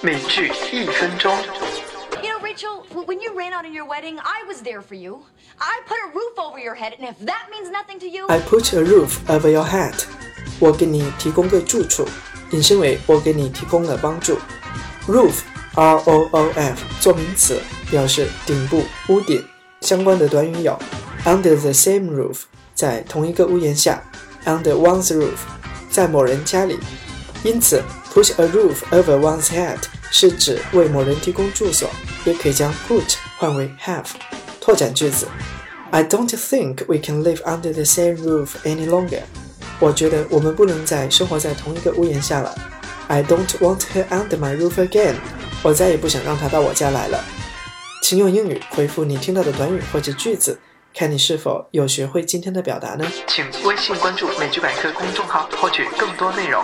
美剧一分钟。 You know, Rachel, w- when you ran out in your wedding, I was there for you. I put a roof over your head, and if that means nothing to you, I put a roof over your head。我给你提供个住处，引申为我给你提供了帮助。Roof，R O O F，做名词，表示顶部、屋顶。相关的短语有 under the same roof，在同一个屋檐下；under one's roof，在某人家里。因此，put a roof over one's head 是指为某人提供住所，也可以将 put 换为 have。拓展句子：I don't think we can live under the same roof any longer。我觉得我们不能再生活在同一个屋檐下了。I don't want her under my roof again。我再也不想让她到我家来了。请用英语回复你听到的短语或者句子，看你是否有学会今天的表达呢？请微信关注“美剧百科”公众号，获取更多内容。